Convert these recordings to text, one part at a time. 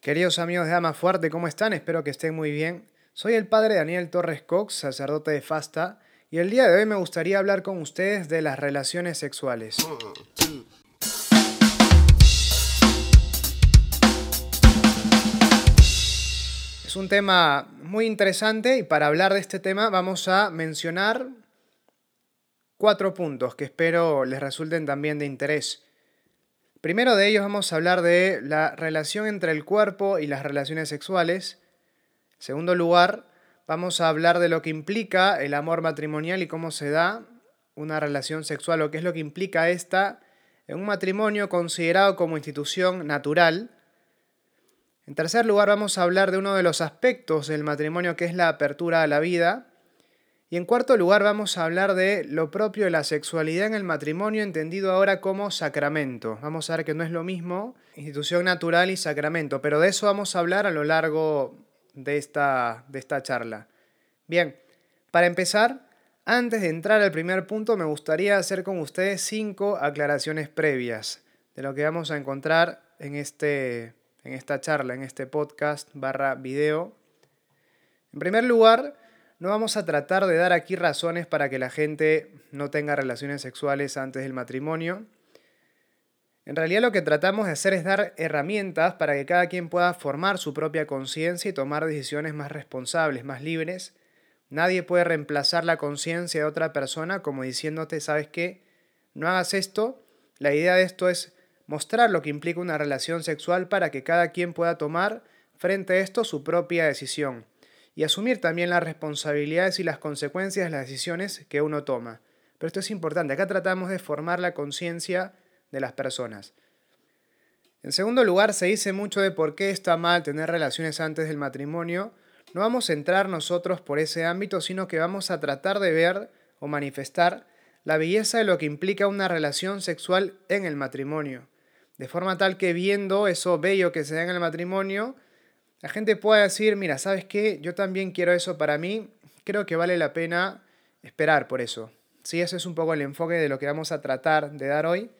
Queridos amigos de Ama Fuerte, ¿cómo están? Espero que estén muy bien. Soy el padre Daniel Torres Cox, sacerdote de Fasta, y el día de hoy me gustaría hablar con ustedes de las relaciones sexuales. Es un tema muy interesante y para hablar de este tema vamos a mencionar cuatro puntos que espero les resulten también de interés. Primero de ellos vamos a hablar de la relación entre el cuerpo y las relaciones sexuales. En segundo lugar, vamos a hablar de lo que implica el amor matrimonial y cómo se da una relación sexual o qué es lo que implica esta en un matrimonio considerado como institución natural. En tercer lugar, vamos a hablar de uno de los aspectos del matrimonio que es la apertura a la vida. Y en cuarto lugar vamos a hablar de lo propio de la sexualidad en el matrimonio, entendido ahora como sacramento. Vamos a ver que no es lo mismo institución natural y sacramento, pero de eso vamos a hablar a lo largo de esta, de esta charla. Bien, para empezar, antes de entrar al primer punto, me gustaría hacer con ustedes cinco aclaraciones previas de lo que vamos a encontrar en, este, en esta charla, en este podcast barra video. En primer lugar, no vamos a tratar de dar aquí razones para que la gente no tenga relaciones sexuales antes del matrimonio. En realidad lo que tratamos de hacer es dar herramientas para que cada quien pueda formar su propia conciencia y tomar decisiones más responsables, más libres. Nadie puede reemplazar la conciencia de otra persona como diciéndote, ¿sabes qué? No hagas esto. La idea de esto es mostrar lo que implica una relación sexual para que cada quien pueda tomar frente a esto su propia decisión y asumir también las responsabilidades y las consecuencias de las decisiones que uno toma. Pero esto es importante, acá tratamos de formar la conciencia de las personas. En segundo lugar, se dice mucho de por qué está mal tener relaciones antes del matrimonio. No vamos a entrar nosotros por ese ámbito, sino que vamos a tratar de ver o manifestar la belleza de lo que implica una relación sexual en el matrimonio. De forma tal que viendo eso bello que se da en el matrimonio, la gente puede decir, mira, ¿sabes qué? Yo también quiero eso para mí, creo que vale la pena esperar por eso. Sí, ese es un poco el enfoque de lo que vamos a tratar de dar hoy.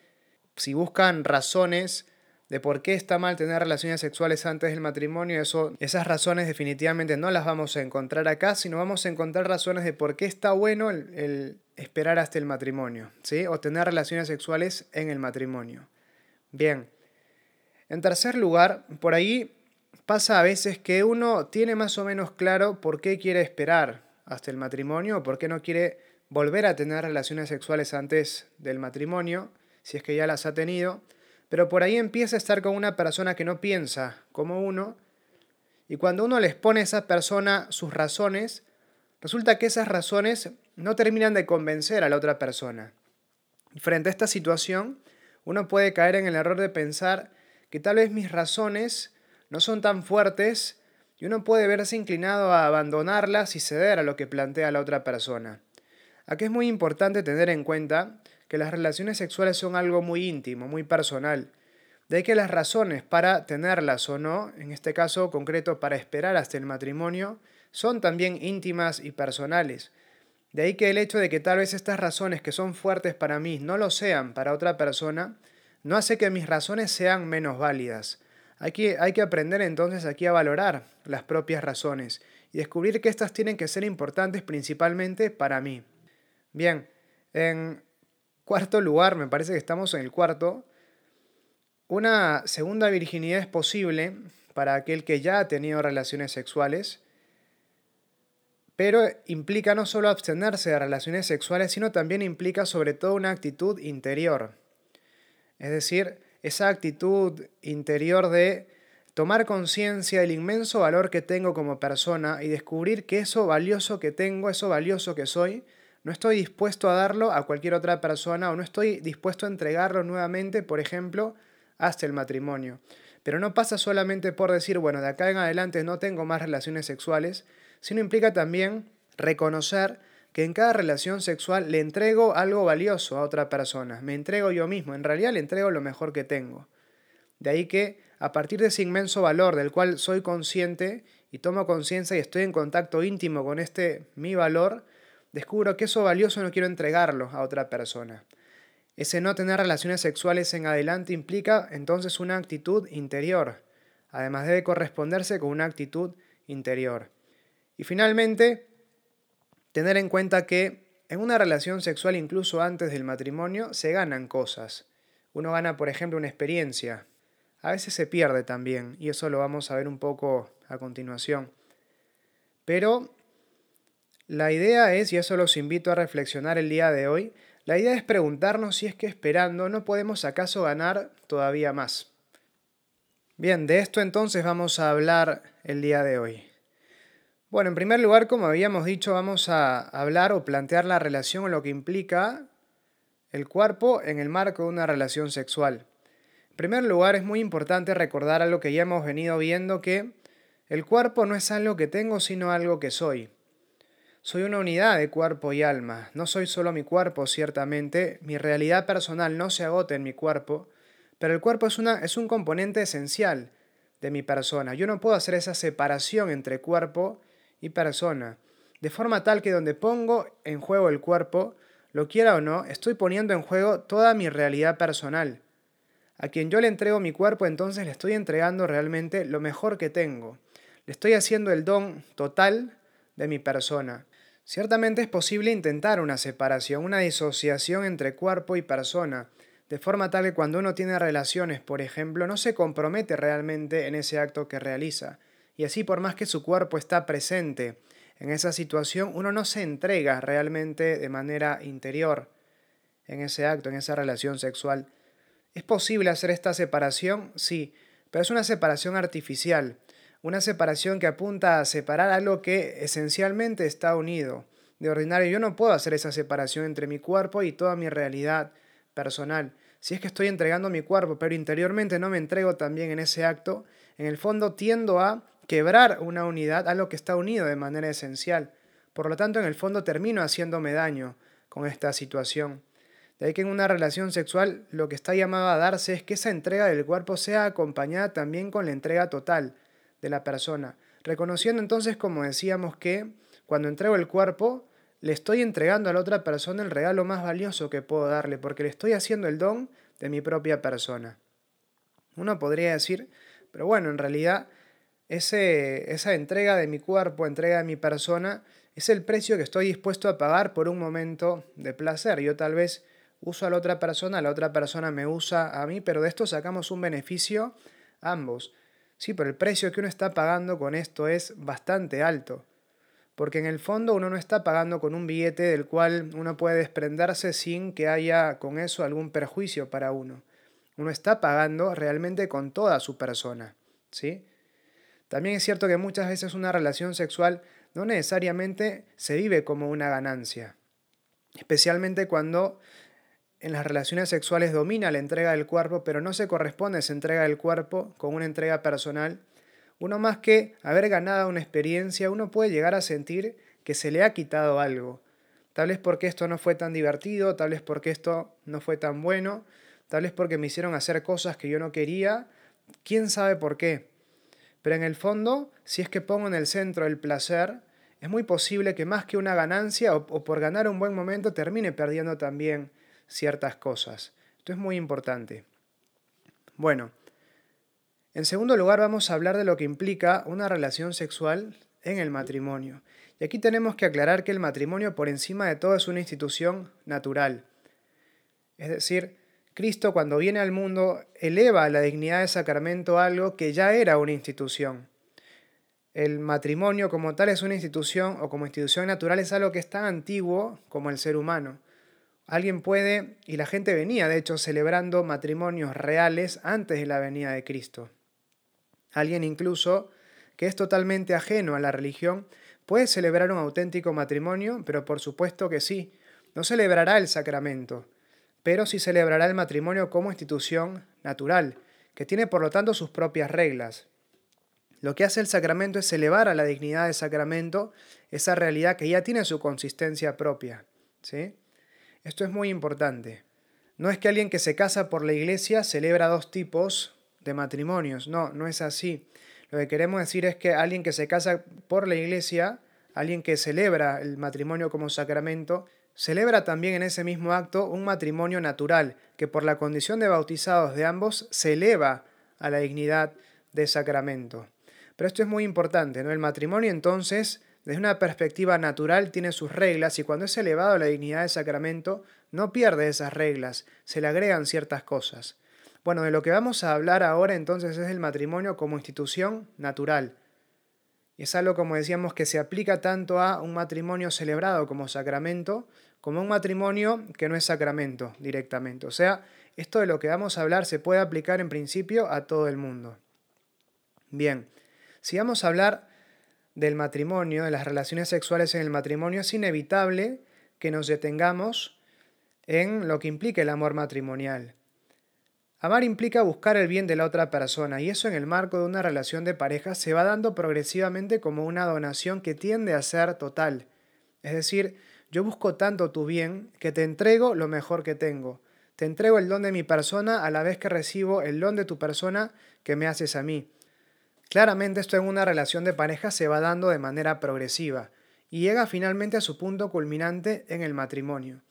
Si buscan razones de por qué está mal tener relaciones sexuales antes del matrimonio, eso, esas razones definitivamente no las vamos a encontrar acá, sino vamos a encontrar razones de por qué está bueno el esperar hasta el matrimonio, ¿sí? O tener relaciones sexuales en el matrimonio. Bien. En tercer lugar, por ahí pasa a veces que uno tiene más o menos claro por qué quiere esperar hasta el matrimonio o por qué no quiere volver a tener relaciones sexuales antes del matrimonio, si es que ya las ha tenido, pero por ahí empieza a estar con una persona que no piensa como uno, y cuando uno les pone a esa persona sus razones, resulta que esas razones no terminan de convencer a la otra persona. frente a esta situación, uno puede caer en el error de pensar que tal vez mis razones no son tan fuertes y uno puede verse inclinado a abandonarlas y ceder a lo que plantea la otra persona. Aquí es muy importante tener en cuenta que las relaciones sexuales son algo muy íntimo, muy personal. De ahí que las razones para tenerlas o no, en este caso concreto para esperar hasta el matrimonio, son también íntimas y personales. De ahí que el hecho de que tal vez estas razones que son fuertes para mí no lo sean para otra persona, no hace que mis razones sean menos válidas. Hay que, hay que aprender entonces aquí a valorar las propias razones y descubrir que estas tienen que ser importantes principalmente para mí. Bien, en cuarto lugar, me parece que estamos en el cuarto, una segunda virginidad es posible para aquel que ya ha tenido relaciones sexuales, pero implica no solo abstenerse de relaciones sexuales, sino también implica sobre todo una actitud interior. Es decir, esa actitud interior de tomar conciencia del inmenso valor que tengo como persona y descubrir que eso valioso que tengo, eso valioso que soy, no estoy dispuesto a darlo a cualquier otra persona o no estoy dispuesto a entregarlo nuevamente, por ejemplo, hasta el matrimonio. Pero no pasa solamente por decir, bueno, de acá en adelante no tengo más relaciones sexuales, sino implica también reconocer que en cada relación sexual le entrego algo valioso a otra persona, me entrego yo mismo, en realidad le entrego lo mejor que tengo. De ahí que, a partir de ese inmenso valor del cual soy consciente y tomo conciencia y estoy en contacto íntimo con este mi valor, descubro que eso valioso no quiero entregarlo a otra persona. Ese no tener relaciones sexuales en adelante implica entonces una actitud interior. Además debe corresponderse con una actitud interior. Y finalmente, tener en cuenta que en una relación sexual, incluso antes del matrimonio, se ganan cosas. Uno gana, por ejemplo, una experiencia. A veces se pierde también, y eso lo vamos a ver un poco a continuación. Pero la idea es, y eso los invito a reflexionar el día de hoy, la idea es preguntarnos si es que esperando no podemos acaso ganar todavía más. Bien, de esto entonces vamos a hablar el día de hoy. Bueno, en primer lugar, como habíamos dicho, vamos a hablar o plantear la relación o lo que implica el cuerpo en el marco de una relación sexual. En primer lugar, es muy importante recordar algo que ya hemos venido viendo, que el cuerpo no es algo que tengo, sino algo que soy. Soy una unidad de cuerpo y alma. No soy solo mi cuerpo, ciertamente. Mi realidad personal no se agota en mi cuerpo, pero el cuerpo es, una, es un componente esencial de mi persona. Yo no puedo hacer esa separación entre cuerpo y persona, de forma tal que donde pongo en juego el cuerpo, lo quiera o no, estoy poniendo en juego toda mi realidad personal. A quien yo le entrego mi cuerpo, entonces le estoy entregando realmente lo mejor que tengo. Le estoy haciendo el don total de mi persona. Ciertamente es posible intentar una separación, una disociación entre cuerpo y persona, de forma tal que cuando uno tiene relaciones, por ejemplo, no se compromete realmente en ese acto que realiza. Y así por más que su cuerpo está presente en esa situación, uno no se entrega realmente de manera interior en ese acto, en esa relación sexual. ¿Es posible hacer esta separación? Sí, pero es una separación artificial, una separación que apunta a separar algo que esencialmente está unido. De ordinario yo no puedo hacer esa separación entre mi cuerpo y toda mi realidad personal. Si es que estoy entregando mi cuerpo, pero interiormente no me entrego también en ese acto, en el fondo tiendo a quebrar una unidad a lo que está unido de manera esencial. Por lo tanto, en el fondo termino haciéndome daño con esta situación. De ahí que en una relación sexual lo que está llamado a darse es que esa entrega del cuerpo sea acompañada también con la entrega total de la persona, reconociendo entonces, como decíamos, que cuando entrego el cuerpo, le estoy entregando a la otra persona el regalo más valioso que puedo darle, porque le estoy haciendo el don de mi propia persona. Uno podría decir, pero bueno, en realidad ese, esa entrega de mi cuerpo, entrega de mi persona, es el precio que estoy dispuesto a pagar por un momento de placer. Yo tal vez uso a la otra persona, la otra persona me usa a mí, pero de esto sacamos un beneficio ambos. Sí, pero el precio que uno está pagando con esto es bastante alto porque en el fondo uno no está pagando con un billete del cual uno puede desprenderse sin que haya con eso algún perjuicio para uno. Uno está pagando realmente con toda su persona, ¿sí? También es cierto que muchas veces una relación sexual no necesariamente se vive como una ganancia, especialmente cuando en las relaciones sexuales domina la entrega del cuerpo, pero no se corresponde esa entrega del cuerpo con una entrega personal uno más que haber ganado una experiencia, uno puede llegar a sentir que se le ha quitado algo. Tal vez porque esto no fue tan divertido, tal vez porque esto no fue tan bueno, tal vez porque me hicieron hacer cosas que yo no quería, quién sabe por qué. Pero en el fondo, si es que pongo en el centro el placer, es muy posible que más que una ganancia o, por ganar un buen momento termine perdiendo también ciertas cosas. Esto es muy importante. Bueno, en segundo lugar, vamos a hablar de lo que implica una relación sexual en el matrimonio. Y aquí tenemos que aclarar que el matrimonio por encima de todo es una institución natural. Es decir, Cristo cuando viene al mundo eleva a la dignidad de sacramento algo que ya era una institución. El matrimonio como tal es una institución o como institución natural es algo que es tan antiguo como el ser humano. Alguien puede, y la gente venía de hecho celebrando matrimonios reales antes de la venida de Cristo. Alguien incluso que es totalmente ajeno a la religión puede celebrar un auténtico matrimonio, pero por supuesto que sí, no celebrará el sacramento, pero sí celebrará el matrimonio como institución natural, que tiene por lo tanto sus propias reglas. Lo que hace el sacramento es elevar a la dignidad del sacramento esa realidad que ya tiene su consistencia propia. ¿sí? Esto es muy importante. No es que alguien que se casa por la iglesia celebra dos tipos de matrimonios. No, no es así. Lo que queremos decir es que alguien que se casa por la iglesia, alguien que celebra el matrimonio como sacramento, celebra también en ese mismo acto un matrimonio natural, que por la condición de bautizados de ambos se eleva a la dignidad de sacramento. Pero esto es muy importante, ¿no? El matrimonio entonces, desde una perspectiva natural, tiene sus reglas y cuando es elevado a la dignidad de sacramento, no pierde esas reglas, se le agregan ciertas cosas. Bueno, de lo que vamos a hablar ahora entonces es el matrimonio como institución natural. Y es algo, como decíamos, que se aplica tanto a un matrimonio celebrado como sacramento, como un matrimonio que no es sacramento directamente. O sea, esto de lo que vamos a hablar se puede aplicar en principio a todo el mundo. Bien, si vamos a hablar del matrimonio, de las relaciones sexuales en el matrimonio, es inevitable que nos detengamos en lo que implica el amor matrimonial. Amar implica buscar el bien de la otra persona y eso en el marco de una relación de pareja se va dando progresivamente como una donación que tiende a ser total. Es decir, yo busco tanto tu bien que te entrego lo mejor que tengo. Te entrego el don de mi persona a la vez que recibo el don de tu persona que me haces a mí. Claramente esto en una relación de pareja se va dando de manera progresiva y llega finalmente a su punto culminante en el matrimonio.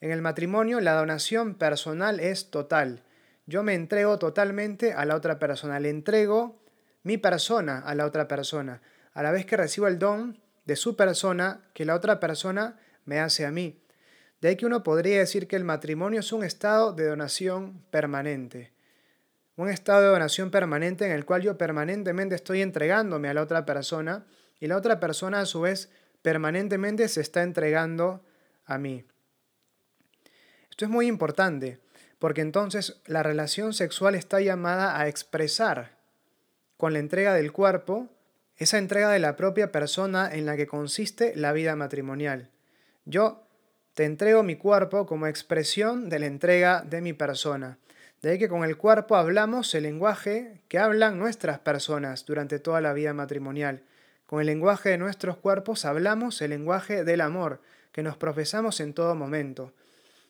En el matrimonio la donación personal es total. Yo me entrego totalmente a la otra persona, le entrego mi persona a la otra persona, a la vez que recibo el don de su persona que la otra persona me hace a mí. De ahí que uno podría decir que el matrimonio es un estado de donación permanente. Un estado de donación permanente en el cual yo permanentemente estoy entregándome a la otra persona y la otra persona a su vez permanentemente se está entregando a mí. Esto es muy importante porque entonces la relación sexual está llamada a expresar con la entrega del cuerpo esa entrega de la propia persona en la que consiste la vida matrimonial. Yo te entrego mi cuerpo como expresión de la entrega de mi persona. De ahí que con el cuerpo hablamos el lenguaje que hablan nuestras personas durante toda la vida matrimonial. Con el lenguaje de nuestros cuerpos hablamos el lenguaje del amor que nos profesamos en todo momento.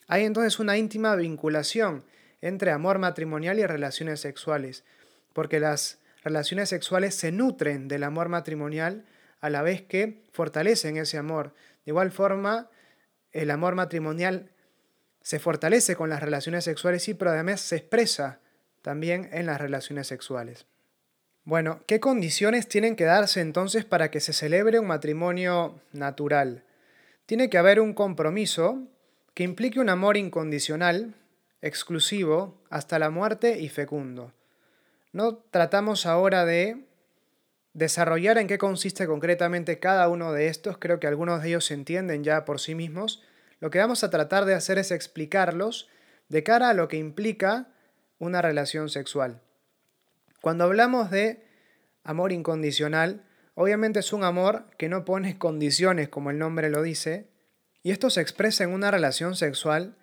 Hay entonces una íntima vinculación entre amor matrimonial y relaciones sexuales, porque las relaciones sexuales se nutren del amor matrimonial a la vez que fortalecen ese amor. De igual forma, el amor matrimonial se fortalece con las relaciones sexuales, sí, pero además se expresa también en las relaciones sexuales. Bueno, ¿qué condiciones tienen que darse entonces para que se celebre un matrimonio natural? Tiene que haber un compromiso que implique un amor incondicional, exclusivo, hasta la muerte y fecundo. No tratamos ahora de desarrollar en qué consiste concretamente cada uno de estos, creo que algunos de ellos se entienden ya por sí mismos, lo que vamos a tratar de hacer es explicarlos de cara a lo que implica una relación sexual. Cuando hablamos de amor incondicional, obviamente es un amor que no pone condiciones como el nombre lo dice, y esto se expresa en una relación sexual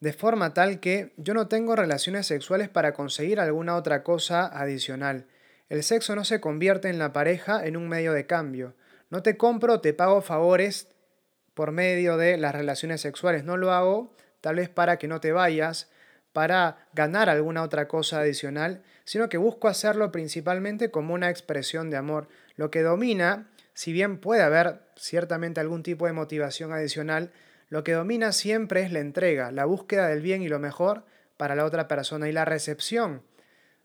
de forma tal que yo no tengo relaciones sexuales para conseguir alguna otra cosa adicional. El sexo no se convierte en la pareja en un medio de cambio. No te compro, te pago favores por medio de las relaciones sexuales. No lo hago tal vez para que no te vayas, para ganar alguna otra cosa adicional, sino que busco hacerlo principalmente como una expresión de amor. Lo que domina, si bien puede haber ciertamente algún tipo de motivación adicional, lo que domina siempre es la entrega, la búsqueda del bien y lo mejor para la otra persona y la recepción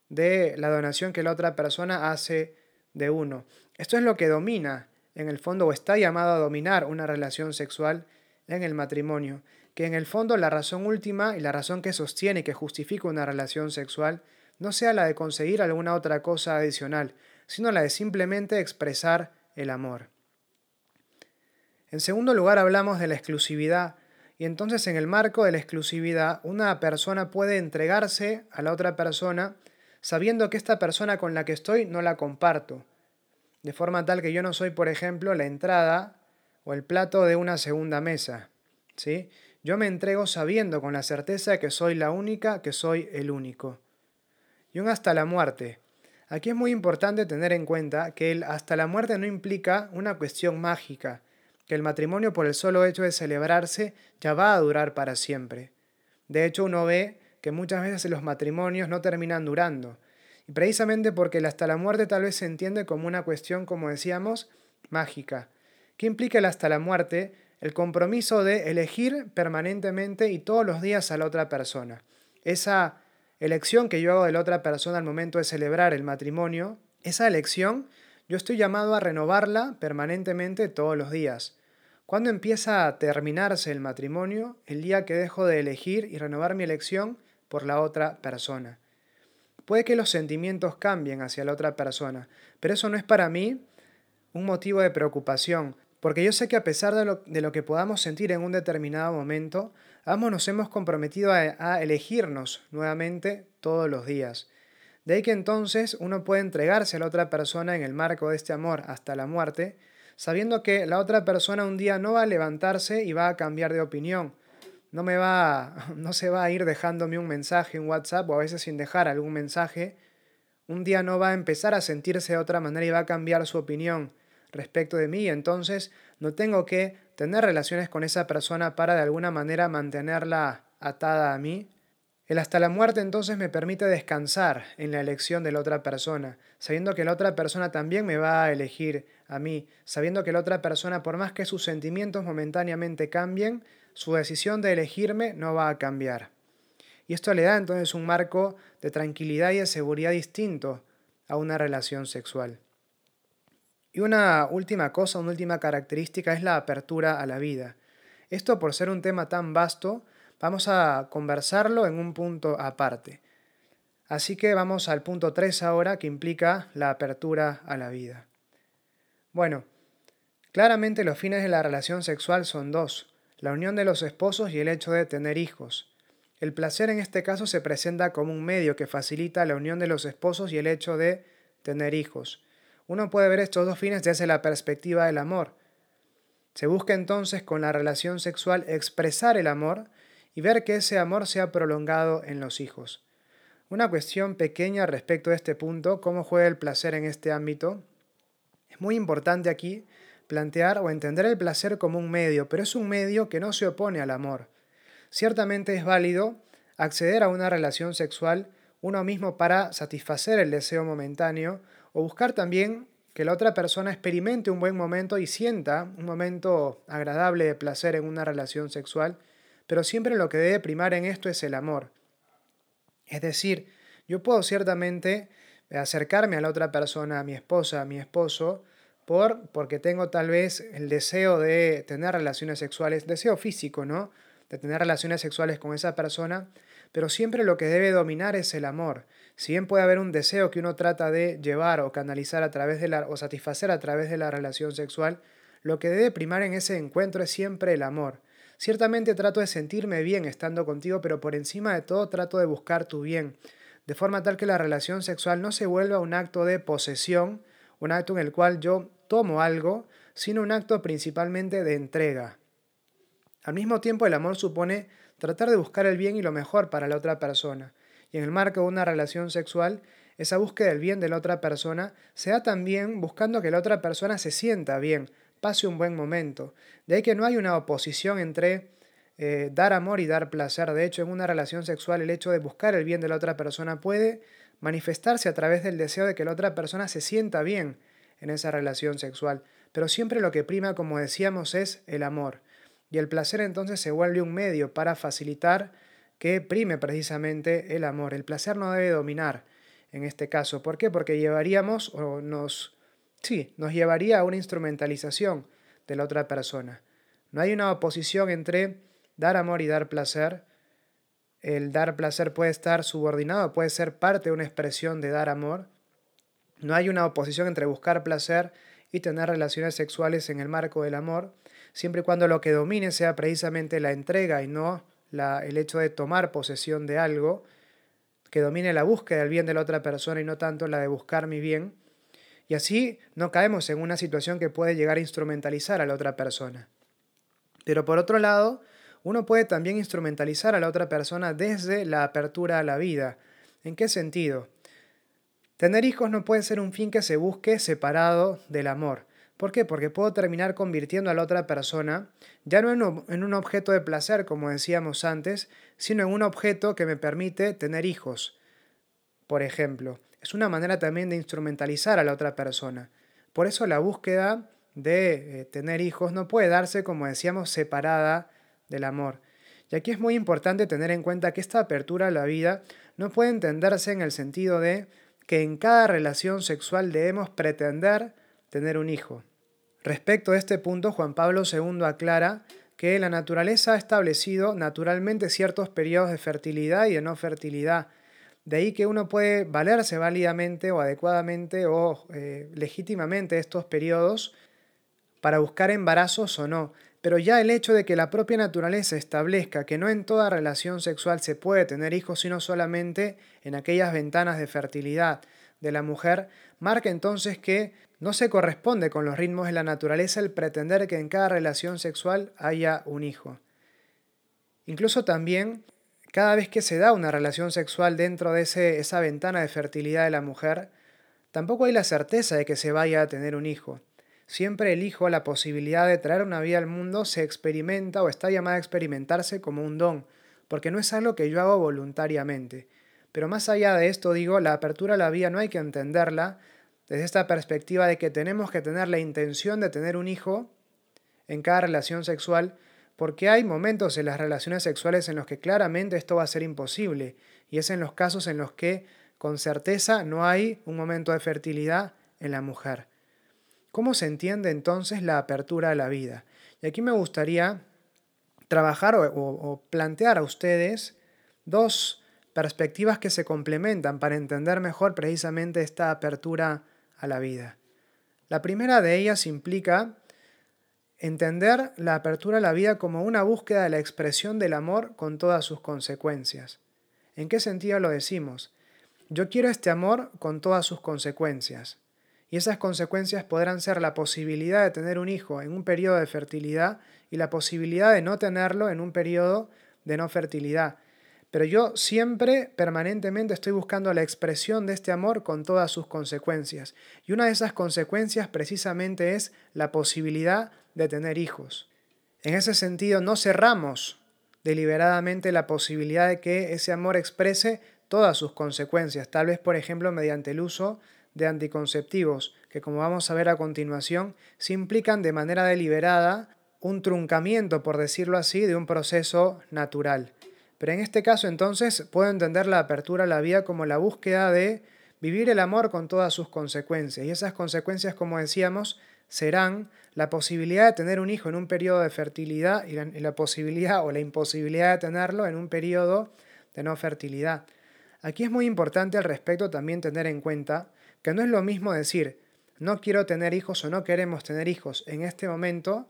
de la donación que la otra persona hace de uno. Esto es lo que domina, en el fondo, o está llamado a dominar una relación sexual en el matrimonio, que en el fondo la razón última y la razón que sostiene y que justifica una relación sexual no sea la de conseguir alguna otra cosa adicional, sino la de simplemente expresar el amor. En segundo lugar, hablamos de la exclusividad, y entonces en el marco de la exclusividad, una persona puede entregarse a la otra persona sabiendo que esta persona con la que estoy no la comparto. De forma tal que yo no soy, por ejemplo, la entrada o el plato de una segunda mesa. ¿sí? Yo me entrego sabiendo con la certeza que soy la única, que soy el único. Y un hasta la muerte. Aquí es muy importante tener en cuenta que el hasta la muerte no implica una cuestión mágica, que el matrimonio por el solo hecho de celebrarse ya va a durar para siempre. De hecho, uno ve que muchas veces los matrimonios no terminan durando. Y precisamente porque el hasta la muerte tal vez se entiende como una cuestión, como decíamos, mágica. ¿Qué implica el hasta la muerte? El compromiso de elegir permanentemente y todos los días a la otra persona. Esa elección que yo hago de la otra persona al momento de celebrar el matrimonio, esa elección yo estoy llamado a renovarla permanentemente todos los días. ¿Cuándo empieza a terminarse el matrimonio? El día que dejo de elegir y renovar mi elección por la otra persona. Puede que los sentimientos cambien hacia la otra persona, pero eso no es para mí un motivo de preocupación, porque yo sé que a pesar de lo, que podamos sentir en un determinado momento, ambos nos hemos comprometido a, a elegirnos nuevamente todos los días. De ahí que entonces uno puede entregarse a la otra persona en el marco de este amor hasta la muerte, sabiendo que la otra persona un día no va a levantarse y va a cambiar de opinión. No, me va, no se va a ir dejándome un mensaje en WhatsApp o a veces sin dejar algún mensaje. Un día no va a empezar a sentirse de otra manera y va a cambiar su opinión respecto de mí, entonces no tengo que tener relaciones con esa persona para de alguna manera mantenerla atada a mí. El hasta la muerte entonces me permite descansar en la elección de la otra persona, sabiendo que la otra persona también me va a elegir a mí, sabiendo que la otra persona, por más que sus sentimientos momentáneamente cambien, su decisión de elegirme no va a cambiar. Y esto le da entonces un marco de tranquilidad y de seguridad distinto a una relación sexual. Y una última cosa, una última característica es la apertura a la vida. Esto por ser un tema tan vasto, vamos a conversarlo en un punto aparte. Así que vamos al punto 3 ahora, que implica la apertura a la vida. Bueno, claramente los fines de la relación sexual son dos, la unión de los esposos y el hecho de tener hijos. El placer en este caso se presenta como un medio que facilita la unión de los esposos y el hecho de tener hijos. Uno puede ver estos dos fines desde la perspectiva del amor. Se busca entonces con la relación sexual expresar el amor y ver que ese amor sea prolongado en los hijos. Una cuestión pequeña respecto a este punto, cómo juega el placer en este ámbito. Es muy importante aquí plantear o entender el placer como un medio, pero es un medio que no se opone al amor. Ciertamente es válido acceder a una relación sexual uno mismo para satisfacer el deseo momentáneo o buscar también que la otra persona experimente un buen momento y sienta un momento agradable de placer en una relación sexual, pero siempre lo que debe primar en esto es el amor. Es decir, yo puedo ciertamente acercarme a la otra persona, a mi esposa, a mi esposo, por, porque tengo tal vez el deseo de tener relaciones sexuales, deseo físico, ¿no? De tener relaciones sexuales con esa persona, pero siempre lo que debe dominar es el amor. Si bien puede haber un deseo que uno trata de llevar o canalizar a través de la o satisfacer a través de la relación sexual, lo que debe primar en ese encuentro es siempre el amor. Ciertamente trato de sentirme bien estando contigo, pero por encima de todo trato de buscar tu bien, de forma tal que la relación sexual no se vuelva un acto de posesión, un acto en el cual yo tomo algo, sino un acto principalmente de entrega. Al mismo tiempo el amor supone tratar de buscar el bien y lo mejor para la otra persona. Y en el marco de una relación sexual, esa búsqueda del bien de la otra persona se da también buscando que la otra persona se sienta bien, pase un buen momento. De ahí que no hay una oposición entre eh, dar amor y dar placer. De hecho, en una relación sexual el hecho de buscar el bien de la otra persona puede manifestarse a través del deseo de que la otra persona se sienta bien en esa relación sexual. Pero siempre lo que prima, como decíamos, es el amor. Y el placer entonces se vuelve un medio para facilitar que prime precisamente el amor. El placer no debe dominar en este caso. ¿Por qué? Porque llevaríamos o nos, sí, nos llevaría a una instrumentalización de la otra persona. No hay una oposición entre dar amor y dar placer. El dar placer puede estar subordinado, puede ser parte de una expresión de dar amor. No hay una oposición entre buscar placer y tener relaciones sexuales en el marco del amor siempre y cuando lo que domine sea precisamente la entrega y no el hecho de tomar posesión de algo, que domine la búsqueda del bien de la otra persona y no tanto la de buscar mi bien, y así no caemos en una situación que puede llegar a instrumentalizar a la otra persona. Pero por otro lado, uno puede también instrumentalizar a la otra persona desde la apertura a la vida. ¿En qué sentido? Tener hijos no puede ser un fin que se busque separado del amor. ¿Por qué? Porque puedo terminar convirtiendo a la otra persona ya no en un objeto de placer, como decíamos antes, sino en un objeto que me permite tener hijos. Por ejemplo, es una manera también de instrumentalizar a la otra persona. Por eso la búsqueda de eh, tener hijos no puede darse, como decíamos, separada del amor. Y aquí es muy importante tener en cuenta que esta apertura a la vida no puede entenderse en el sentido de que en cada relación sexual debemos pretender tener un hijo. Respecto a este punto, Juan Pablo II aclara que la naturaleza ha establecido naturalmente ciertos periodos de fertilidad y de no fertilidad. De ahí que uno puede valerse válidamente o adecuadamente o eh, legítimamente estos periodos para buscar embarazos o no. Pero ya el hecho de que la propia naturaleza establezca que no en toda relación sexual se puede tener hijos, sino solamente en aquellas ventanas de fertilidad de la mujer, marca entonces que no se corresponde con los ritmos de la naturaleza el pretender que en cada relación sexual haya un hijo. Incluso también, cada vez que se da una relación sexual dentro de ese, esa ventana de fertilidad de la mujer, tampoco hay la certeza de que se vaya a tener un hijo. Siempre el hijo, la posibilidad de traer una vida al mundo, se experimenta o está llamada a experimentarse como un don, porque no es algo que yo hago voluntariamente. Pero más allá de esto, digo, la apertura a la vida no hay que entenderla desde esta perspectiva de que tenemos que tener la intención de tener un hijo en cada relación sexual, porque hay momentos en las relaciones sexuales en los que claramente esto va a ser imposible, y es en los casos en los que con certeza no hay un momento de fertilidad en la mujer. ¿Cómo se entiende entonces la apertura a la vida? Y aquí me gustaría trabajar o, plantear a ustedes dos perspectivas que se complementan para entender mejor precisamente esta apertura a la vida. La primera de ellas implica entender la apertura a la vida como una búsqueda de la expresión del amor con todas sus consecuencias. ¿En qué sentido lo decimos? Yo quiero este amor con todas sus consecuencias. Y esas consecuencias podrán ser la posibilidad de tener un hijo en un periodo de fertilidad y la posibilidad de no tenerlo en un periodo de no fertilidad. Pero yo siempre, permanentemente, estoy buscando la expresión de este amor con todas sus consecuencias. Y una de esas consecuencias precisamente es la posibilidad de tener hijos. En ese sentido, no cerramos deliberadamente la posibilidad de que ese amor exprese todas sus consecuencias, tal vez, por ejemplo, mediante el uso de anticonceptivos, que como vamos a ver a continuación, se implican de manera deliberada un truncamiento, por decirlo así, de un proceso natural. Pero en este caso entonces puedo entender la apertura a la vida como la búsqueda de vivir el amor con todas sus consecuencias. Y esas consecuencias, como decíamos, serán la posibilidad de tener un hijo en un periodo de fertilidad y la, posibilidad o la imposibilidad de tenerlo en un periodo de no fertilidad. Aquí es muy importante al respecto también tener en cuenta que no es lo mismo decir no quiero tener hijos o no queremos tener hijos en este momento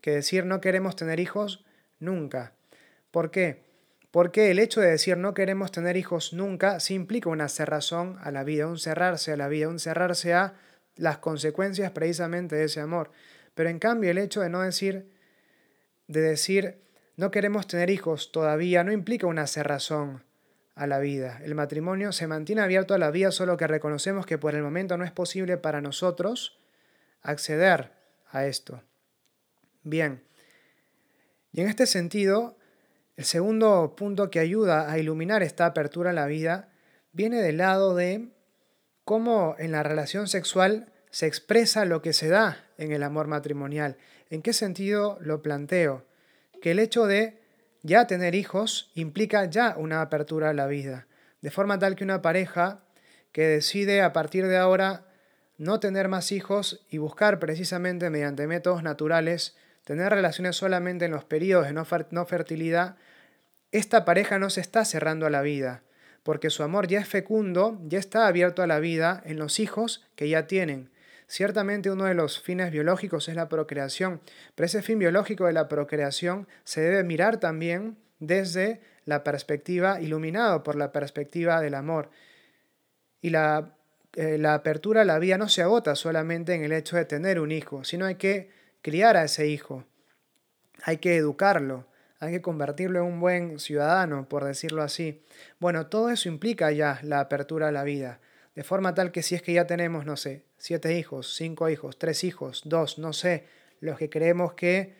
que decir no queremos tener hijos nunca. ¿Por qué? Porque el hecho de decir no queremos tener hijos nunca sí implica una cerrazón a la vida, un cerrarse a la vida, un cerrarse a las consecuencias precisamente de ese amor. Pero en cambio el hecho de no decir, de decir no queremos tener hijos todavía no implica una cerrazón a la vida. El matrimonio se mantiene abierto a la vida solo que reconocemos que por el momento no es posible para nosotros acceder a esto. Bien, y en este sentido, el segundo punto que ayuda a iluminar esta apertura a la vida viene del lado de cómo en la relación sexual se expresa lo que se da en el amor matrimonial. ¿En qué sentido lo planteo? Que el hecho de ya tener hijos implica ya una apertura a la vida, de forma tal que una pareja que decide a partir de ahora no tener más hijos y buscar precisamente mediante métodos naturales tener relaciones solamente en los periodos de no, fertilidad, esta pareja no se está cerrando a la vida, porque su amor ya es fecundo, ya está abierto a la vida en los hijos que ya tienen. Ciertamente uno de los fines biológicos es la procreación, pero ese fin biológico de la procreación se debe mirar también desde la perspectiva, iluminado por la perspectiva del amor. Y la, eh, la apertura a la vida no se agota solamente en el hecho de tener un hijo, sino hay que criar a ese hijo, hay que educarlo, hay que convertirlo en un buen ciudadano, por decirlo así. Bueno, todo eso implica ya la apertura a la vida, de forma tal que si es que ya tenemos, no sé, siete hijos, cinco hijos, tres hijos, dos, no sé, los que creemos que,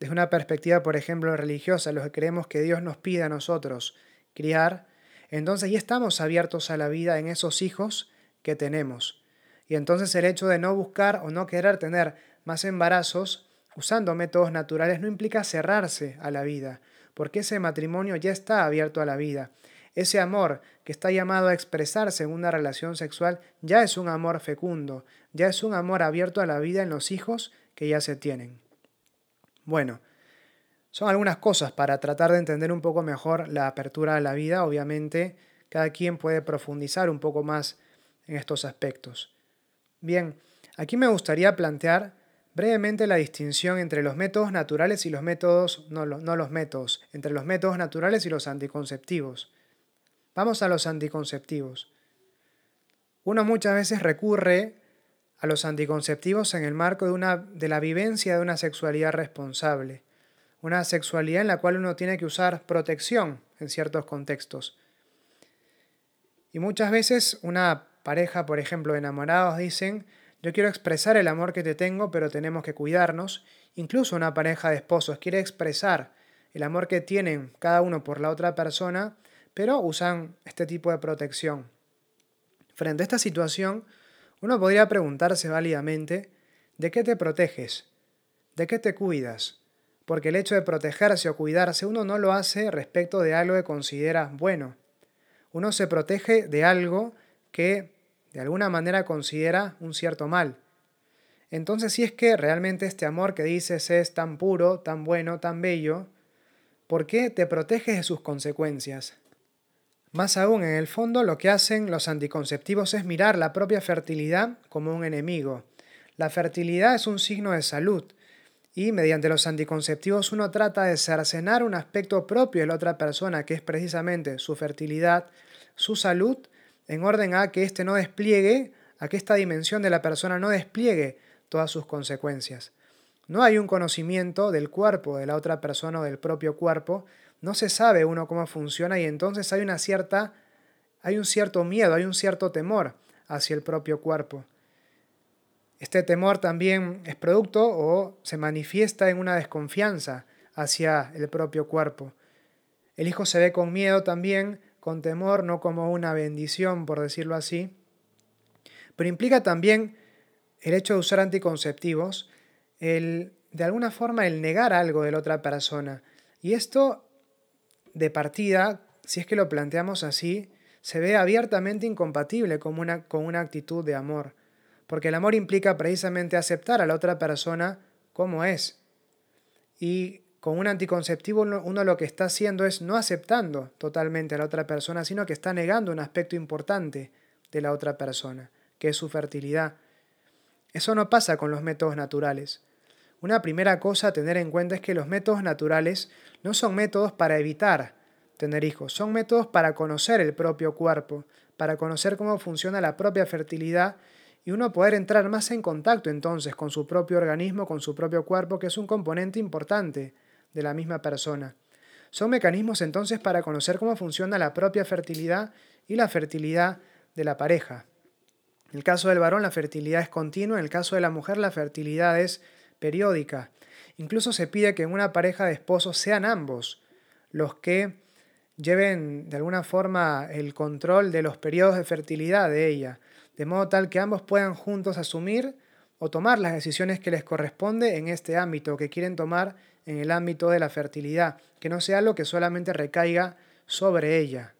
desde una perspectiva, por ejemplo, religiosa, los que creemos que Dios nos pide a nosotros criar, entonces ya estamos abiertos a la vida en esos hijos que tenemos. Y entonces el hecho de no buscar o no querer tener más embarazos usando métodos naturales no implica cerrarse a la vida, porque ese matrimonio ya está abierto a la vida. Ese amor que está llamado a expresarse en una relación sexual ya es un amor fecundo, ya es un amor abierto a la vida en los hijos que ya se tienen. Bueno, son algunas cosas para tratar de entender un poco mejor la apertura a la vida. Obviamente, cada quien puede profundizar un poco más en estos aspectos. Bien, aquí me gustaría plantear brevemente la distinción entre los métodos naturales y los métodos, no, no los métodos, entre los métodos naturales y los anticonceptivos. Vamos a los anticonceptivos. Uno muchas veces recurre a los anticonceptivos en el marco de, una, de la vivencia de una sexualidad responsable, una sexualidad en la cual uno tiene que usar protección en ciertos contextos. Y muchas veces una pareja, por ejemplo, de enamorados dicen, yo quiero expresar el amor que te tengo, pero tenemos que cuidarnos. Incluso una pareja de esposos quiere expresar el amor que tienen cada uno por la otra persona, pero usan este tipo de protección. Frente a esta situación, uno podría preguntarse válidamente, ¿de qué te proteges? ¿De qué te cuidas? Porque el hecho de protegerse o cuidarse uno no lo hace respecto de algo que considera bueno. Uno se protege de algo que de alguna manera considera un cierto mal. Entonces, si es que realmente este amor que dices es tan puro, tan bueno, tan bello, ¿por qué te proteges de sus consecuencias? Más aún, en el fondo, lo que hacen los anticonceptivos es mirar la propia fertilidad como un enemigo. La fertilidad es un signo de salud y mediante los anticonceptivos uno trata de cercenar un aspecto propio de la otra persona, que es precisamente su fertilidad, su salud, en orden a que éste no despliegue, a que esta dimensión de la persona no despliegue todas sus consecuencias. No hay un conocimiento del cuerpo de la otra persona o del propio cuerpo, no se sabe uno cómo funciona y entonces hay una cierta hay un cierto miedo, hay un cierto temor hacia el propio cuerpo. Este temor también es producto o se manifiesta en una desconfianza hacia el propio cuerpo. El hijo se ve con miedo también, con temor, no como una bendición, por decirlo así, pero implica también el hecho de usar anticonceptivos, el, de alguna forma el negar algo de la otra persona. Y esto de partida, si es que lo planteamos así, se ve abiertamente incompatible con una, con una actitud de amor, porque el amor implica precisamente aceptar a la otra persona como es. Y con un anticonceptivo uno, lo que está haciendo es no aceptando totalmente a la otra persona, sino que está negando un aspecto importante de la otra persona, que es su fertilidad. Eso no pasa con los métodos naturales. Una primera cosa a tener en cuenta es que los métodos naturales no son métodos para evitar tener hijos, son métodos para conocer el propio cuerpo, para conocer cómo funciona la propia fertilidad y uno poder entrar más en contacto entonces con su propio organismo, con su propio cuerpo, que es un componente importante de la misma persona. Son mecanismos entonces para conocer cómo funciona la propia fertilidad y la fertilidad de la pareja. En el caso del varón la fertilidad es continua, en el caso de la mujer la fertilidad es periódica. Incluso se pide que en una pareja de esposos sean ambos los que lleven de alguna forma el control de los periodos de fertilidad de ella, de modo tal que ambos puedan juntos asumir o tomar las decisiones que les corresponde en este ámbito, que quieren tomar en el ámbito de la fertilidad, que no sea algo que solamente recaiga sobre ella.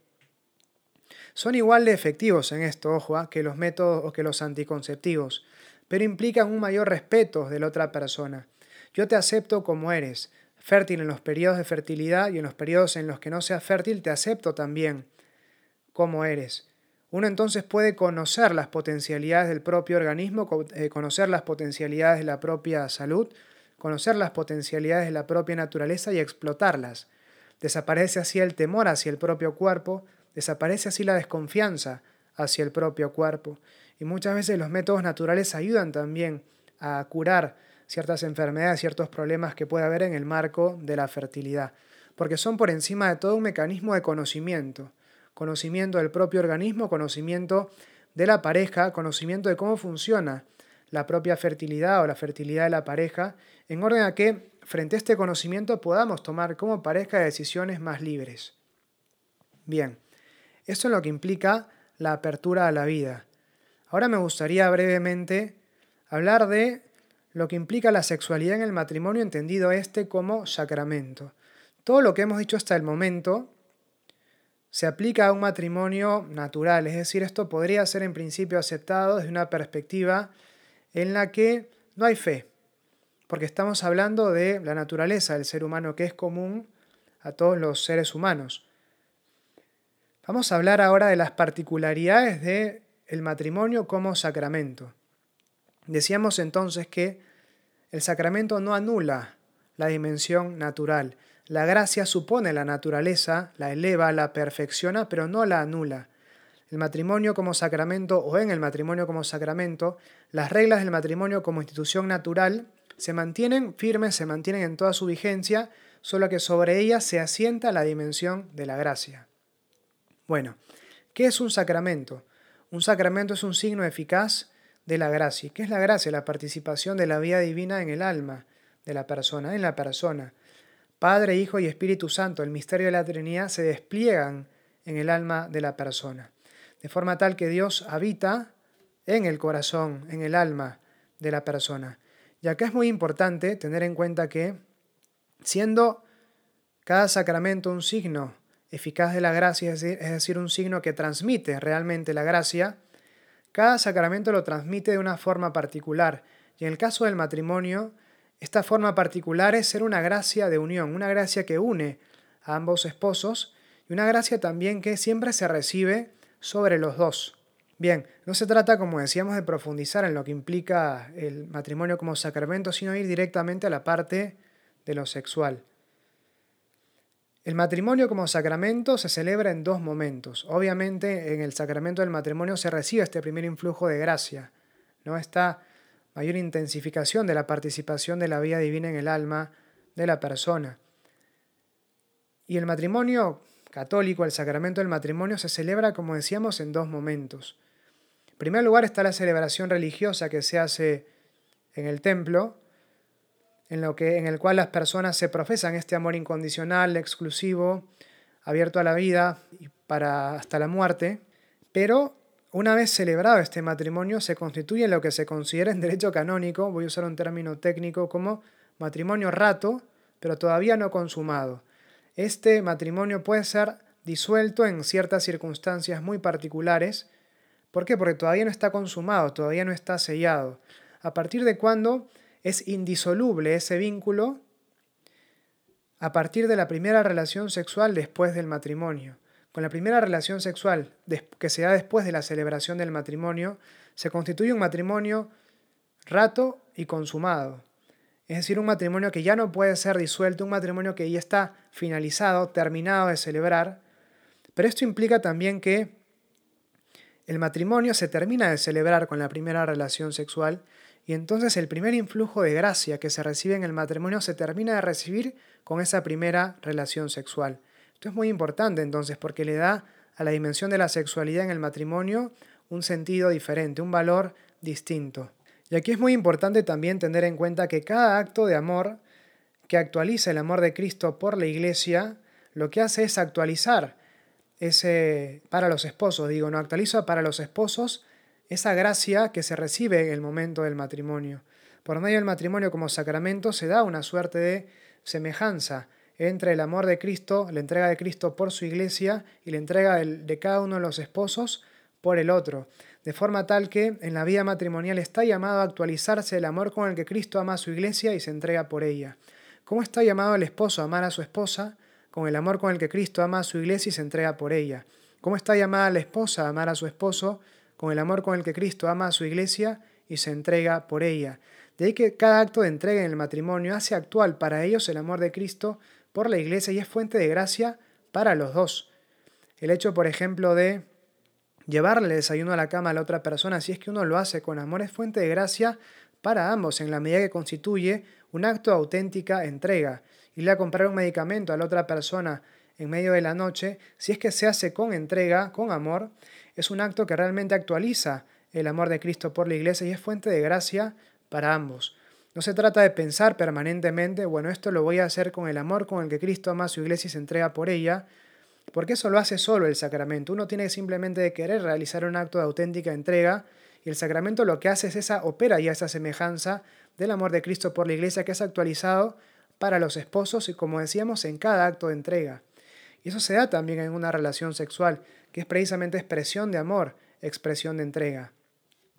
Son igual de efectivos en esto, ojo, ¿ah? que los métodos o que los anticonceptivos pero implican un mayor respeto de la otra persona. Yo te acepto como eres, fértil en los periodos de fertilidad y en los periodos en los que no seas fértil te acepto también como eres. Uno entonces puede conocer las potencialidades del propio organismo, eh, conocer las potencialidades de la propia salud, conocer las potencialidades de la propia naturaleza y explotarlas. Desaparece así el temor hacia el propio cuerpo, desaparece así la desconfianza hacia el propio cuerpo. Y muchas veces los métodos naturales ayudan también a curar ciertas enfermedades, ciertos problemas que puede haber en el marco de la fertilidad, porque son por encima de todo un mecanismo de conocimiento, conocimiento del propio organismo, conocimiento de la pareja, conocimiento de cómo funciona la propia fertilidad o la fertilidad de la pareja, en orden a que frente a este conocimiento podamos tomar como pareja decisiones más libres. Bien, esto es lo que implica la apertura a la vida. Ahora me gustaría brevemente hablar de lo que implica la sexualidad en el matrimonio, entendido este como sacramento. Todo lo que hemos dicho hasta el momento se aplica a un matrimonio natural, es decir, esto podría ser en principio aceptado desde una perspectiva en la que no hay fe, porque estamos hablando de la naturaleza del ser humano que es común a todos los seres humanos. Vamos a hablar ahora de las particularidades del el matrimonio como sacramento. Decíamos entonces que el sacramento no anula la dimensión natural. La gracia supone la naturaleza, la eleva, la perfecciona, pero no la anula. El matrimonio como sacramento o en el matrimonio como sacramento, las reglas del matrimonio como institución natural se mantienen firmes, se mantienen en toda su vigencia, solo que sobre ellas se asienta la dimensión de la gracia. Bueno, ¿qué es un sacramento? Un sacramento es un signo eficaz de la gracia. ¿Qué es la gracia? La participación de la vida divina en el alma de la persona, en la persona. Padre, Hijo y Espíritu Santo, el misterio de la Trinidad, se despliegan en el alma de la persona, de forma tal que Dios habita en el corazón, en el alma de la persona. Y acá es muy importante tener en cuenta que, siendo cada sacramento un signo eficaz de la gracia, es decir, un signo que transmite realmente la gracia, cada sacramento lo transmite de una forma particular. Y en el caso del matrimonio, esta forma particular es ser una gracia de unión, una gracia que une a ambos esposos y una gracia también que siempre se recibe sobre los dos. Bien, no se trata, como decíamos, de profundizar en lo que implica el matrimonio como sacramento, sino ir directamente a la parte de lo sexual. El matrimonio como sacramento se celebra en dos momentos. Obviamente en el sacramento del matrimonio se recibe este primer influjo de gracia, ¿no? esta mayor intensificación de la participación de la vida divina en el alma de la persona. Y el matrimonio católico, el sacramento del matrimonio, se celebra, como decíamos, en dos momentos. En primer lugar está la celebración religiosa que se hace en el templo, en, lo que, en el cual las personas se profesan este amor incondicional, exclusivo, abierto a la vida y para hasta la muerte, pero una vez celebrado este matrimonio se constituye lo que se considera en derecho canónico, voy a usar un término técnico como matrimonio rato, pero todavía no consumado. Este matrimonio puede ser disuelto en ciertas circunstancias muy particulares. ¿Por qué? Porque todavía no está consumado, todavía no está sellado. ¿A partir de cuándo es indisoluble ese vínculo a partir de la primera relación sexual después del matrimonio. Con la primera relación sexual que se da después de la celebración del matrimonio, se constituye un matrimonio rato y consumado. Es decir, un matrimonio que ya no puede ser disuelto, un matrimonio que ya está finalizado, terminado de celebrar. Pero esto implica también que el matrimonio se termina de celebrar con la primera relación sexual y entonces el primer influjo de gracia que se recibe en el matrimonio se termina de recibir con esa primera relación sexual. Esto es muy importante entonces porque le da a la dimensión de la sexualidad en el matrimonio un sentido diferente, un valor distinto. Y aquí es muy importante también tener en cuenta que cada acto de amor que actualiza el amor de Cristo por la iglesia, lo que hace es actualizar ese para los esposos, digo, no actualiza para los esposos esa gracia que se recibe en el momento del matrimonio. Por medio del matrimonio como sacramento se da una suerte de semejanza entre el amor de Cristo, la entrega de Cristo por su iglesia y la entrega de cada uno de los esposos por el otro, de forma tal que en la vida matrimonial está llamado a actualizarse el amor con el que Cristo ama a su iglesia y se entrega por ella. ¿Cómo está llamado el esposo a amar a su esposa? Con el amor con el que Cristo ama a su iglesia y se entrega por ella. ¿Cómo está llamada la esposa a amar a su esposo? Con el amor con el que Cristo ama a su iglesia y se entrega por ella. De ahí que cada acto de entrega en el matrimonio hace actual para ellos el amor de Cristo por la iglesia y es fuente de gracia para los dos. El hecho, por ejemplo, de llevarle desayuno a la cama a la otra persona, si es que uno lo hace con amor, es fuente de gracia para ambos, en la medida que constituye un acto de auténtica entrega. Irle a comprar un medicamento a la otra persona en medio de la noche, si es que se hace con entrega, con amor, es un acto que realmente actualiza el amor de Cristo por la iglesia y es fuente de gracia para ambos. No se trata de pensar permanentemente, bueno, esto lo voy a hacer con el amor con el que Cristo ama a su iglesia y se entrega por ella, porque eso lo hace solo el sacramento. Uno tiene simplemente de querer realizar un acto de auténtica entrega y el sacramento lo que hace es esa, opera ya esa semejanza del amor de Cristo por la iglesia que es actualizado para los esposos y como decíamos en cada acto de entrega. Y eso se da también en una relación sexual, que es precisamente expresión de amor, expresión de entrega.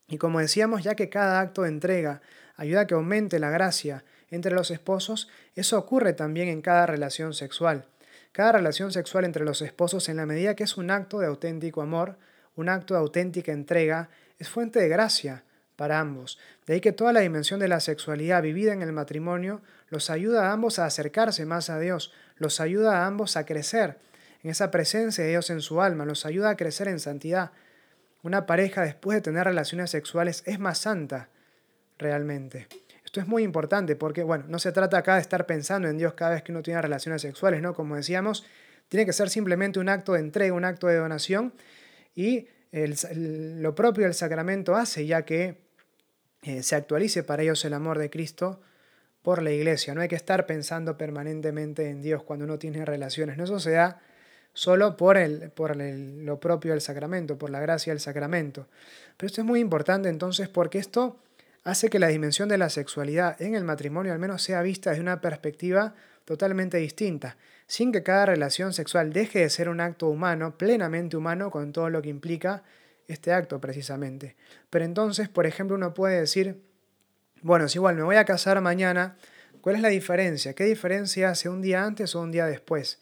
Y como decíamos, ya que cada acto de entrega ayuda a que aumente la gracia entre los esposos, eso ocurre también en cada relación sexual. Cada relación sexual entre los esposos, en la medida que es un acto de auténtico amor, un acto de auténtica entrega, es fuente de gracia para ambos. De ahí que toda la dimensión de la sexualidad vivida en el matrimonio los ayuda a ambos a acercarse más a Dios, los ayuda a ambos a crecer en esa presencia de Dios en su alma, los ayuda a crecer en santidad. Una pareja después de tener relaciones sexuales es más santa realmente. Esto es muy importante porque, bueno, no se trata acá de estar pensando en Dios cada vez que uno tiene relaciones sexuales, ¿no? Como decíamos, tiene que ser simplemente un acto de entrega, un acto de donación y lo propio del sacramento hace ya que eh, se actualice para ellos el amor de Cristo por la iglesia. No hay que estar pensando permanentemente en Dios cuando uno tiene relaciones. No, eso se da solo por, el, por lo propio del sacramento, por la gracia del sacramento. Pero esto es muy importante entonces porque esto hace que la dimensión de la sexualidad en el matrimonio al menos sea vista desde una perspectiva totalmente distinta, sin que cada relación sexual deje de ser un acto humano, plenamente humano, con todo lo que implica este acto precisamente. Pero entonces, por ejemplo, uno puede decir, bueno, si igual me voy a casar mañana, ¿cuál es la diferencia? ¿Qué diferencia hace un día antes o un día después?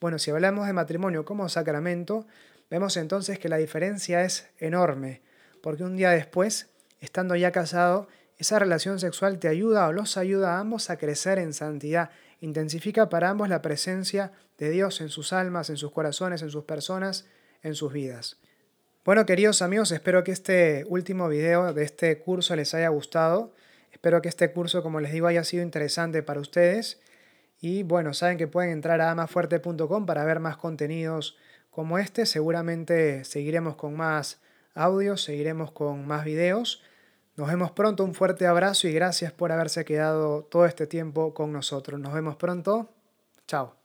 Bueno, si hablamos de matrimonio como sacramento, vemos entonces que la diferencia es enorme, porque un día después estando ya casado, esa relación sexual te ayuda o los ayuda a ambos a crecer en santidad. Intensifica para ambos la presencia de Dios en sus almas, en sus corazones, en sus personas, en sus vidas. Bueno, queridos amigos, espero que este último video de este curso les haya gustado. Espero que este curso, como les digo, haya sido interesante para ustedes. Y bueno, saben que pueden entrar a amafuerte.com para ver más contenidos como este. Seguramente seguiremos con más audios, seguiremos con más videos. Nos vemos pronto, un fuerte abrazo y gracias por haberse quedado todo este tiempo con nosotros. Nos vemos pronto. Chao.